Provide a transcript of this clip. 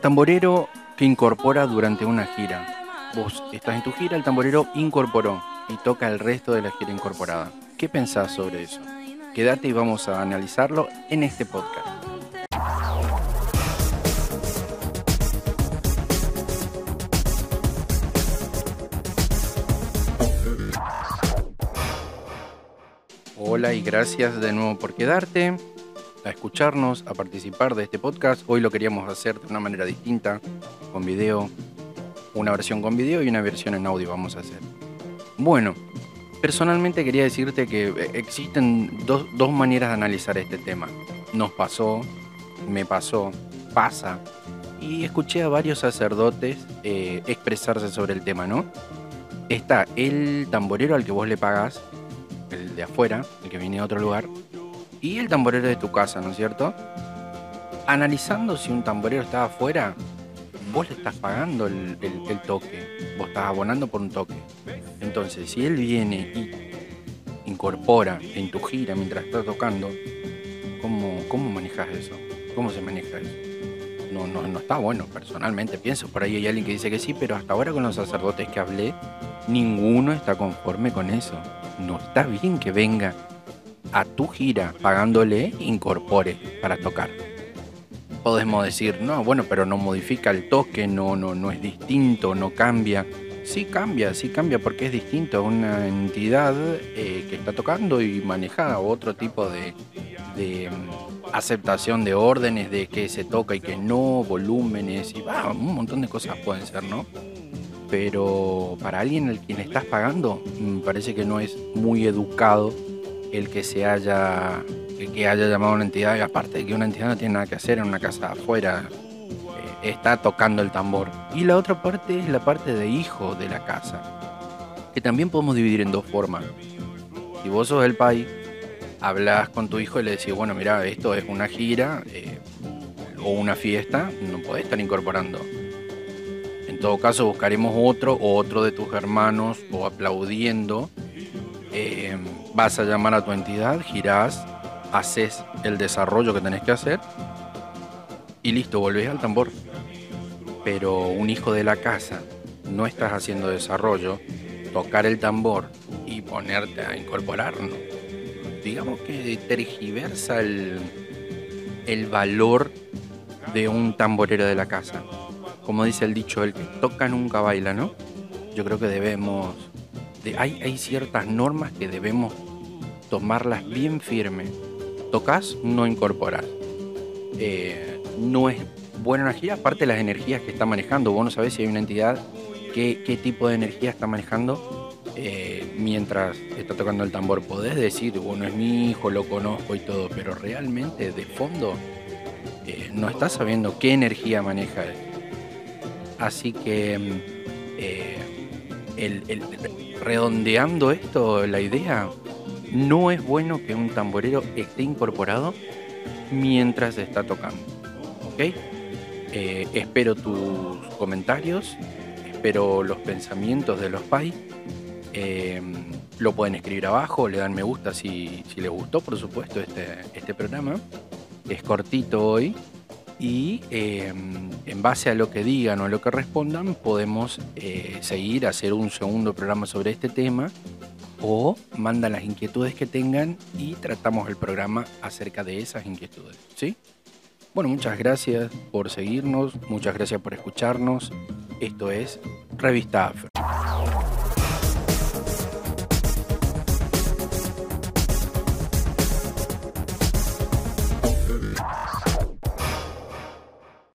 Tamborero que incorpora durante una gira. Vos estás en tu gira, el tamborero incorporó y toca el resto de la gira incorporada. ¿Qué pensás sobre eso? Quédate y vamos a analizarlo en este podcast. Hola y gracias de nuevo por quedarte, a escucharnos, a participar de este podcast. Hoy lo queríamos hacer de una manera distinta, con video, una versión con video y una versión en audio vamos a hacer. Bueno, personalmente quería decirte que existen dos, dos maneras de analizar este tema. Nos pasó, me pasó, pasa. Y escuché a varios sacerdotes eh, expresarse sobre el tema, ¿no? Está el tamborero al que vos le pagás, el de afuera, el que viene de otro lugar, y el tamborero de tu casa, ¿no es cierto? Analizando si un tamborero está afuera, vos le estás pagando el, el- el toque, vos estás abonando por un toque. Entonces, si él viene y incorpora en tu gira mientras estás tocando, ¿cómo, cómo manejas eso? ¿Cómo se maneja eso? No, no, no está bueno, personalmente pienso. Por ahí hay alguien que dice que sí, pero hasta ahora con los sacerdotes que hablé, ninguno está conforme con eso. No está bien que venga a tu gira pagándole, incorpore para tocar. Podemos decir, no, bueno, pero no modifica el toque, no, no, no es distinto, no cambia. Sí cambia, sí cambia porque es distinto a una entidad eh, que está tocando y maneja otro tipo de, mm, aceptación de órdenes, de que se toca y que no, volúmenes y un montón de cosas pueden ser, ¿no? Pero para alguien al quien estás pagando, me parece que no es muy educado el que se haya, que haya llamado a una entidad, y aparte que una entidad no tiene nada que hacer en una casa afuera, eh, está tocando el tambor. Y la otra parte es la parte de hijo de la casa, que también podemos dividir en dos formas. Si vos sos el pai, hablas con tu hijo y le decís, bueno, mira, esto es una gira eh, o una fiesta, no podés estar incorporando. En todo caso, buscaremos otro o otro de tus hermanos o aplaudiendo. Eh, vas a llamar a tu entidad, girás, haces el desarrollo que tenés que hacer y listo, volvés al tambor. Pero un hijo de la casa, no estás haciendo desarrollo, tocar el tambor y ponerte a incorporar, ¿no? digamos que tergiversa el, el valor de un tamborero de la casa. Como dice el dicho, el que toca nunca baila, ¿no? Yo creo que debemos... de- hay, ciertas normas que debemos tomarlas bien firme. Tocas, no incorporas. Eh, no es buena energía, aparte de las energías que está manejando. Vos no sabés si hay una entidad, qué, tipo de energía está manejando eh, mientras está tocando el tambor. Podés decir, bueno, es mi hijo, lo conozco y todo, pero realmente de fondo eh, no estás sabiendo qué energía maneja él. Así que, mm, redondeando esto, la idea, no es bueno que un tamborero esté incorporado mientras está tocando. ¿Ok? Eh, espero tus comentarios, espero los pensamientos de los pais. Eh, lo pueden escribir abajo, le dan me gusta si, si les gustó, por supuesto, este, este programa. Es cortito hoy. Y eh, en base a lo que digan o a lo que respondan, podemos eh, seguir, hacer un segundo programa sobre este tema o mandan las inquietudes que tengan y tratamos el programa acerca de esas inquietudes. ¿Sí? Bueno, muchas gracias por seguirnos, muchas gracias por escucharnos. Esto es Revista AFR.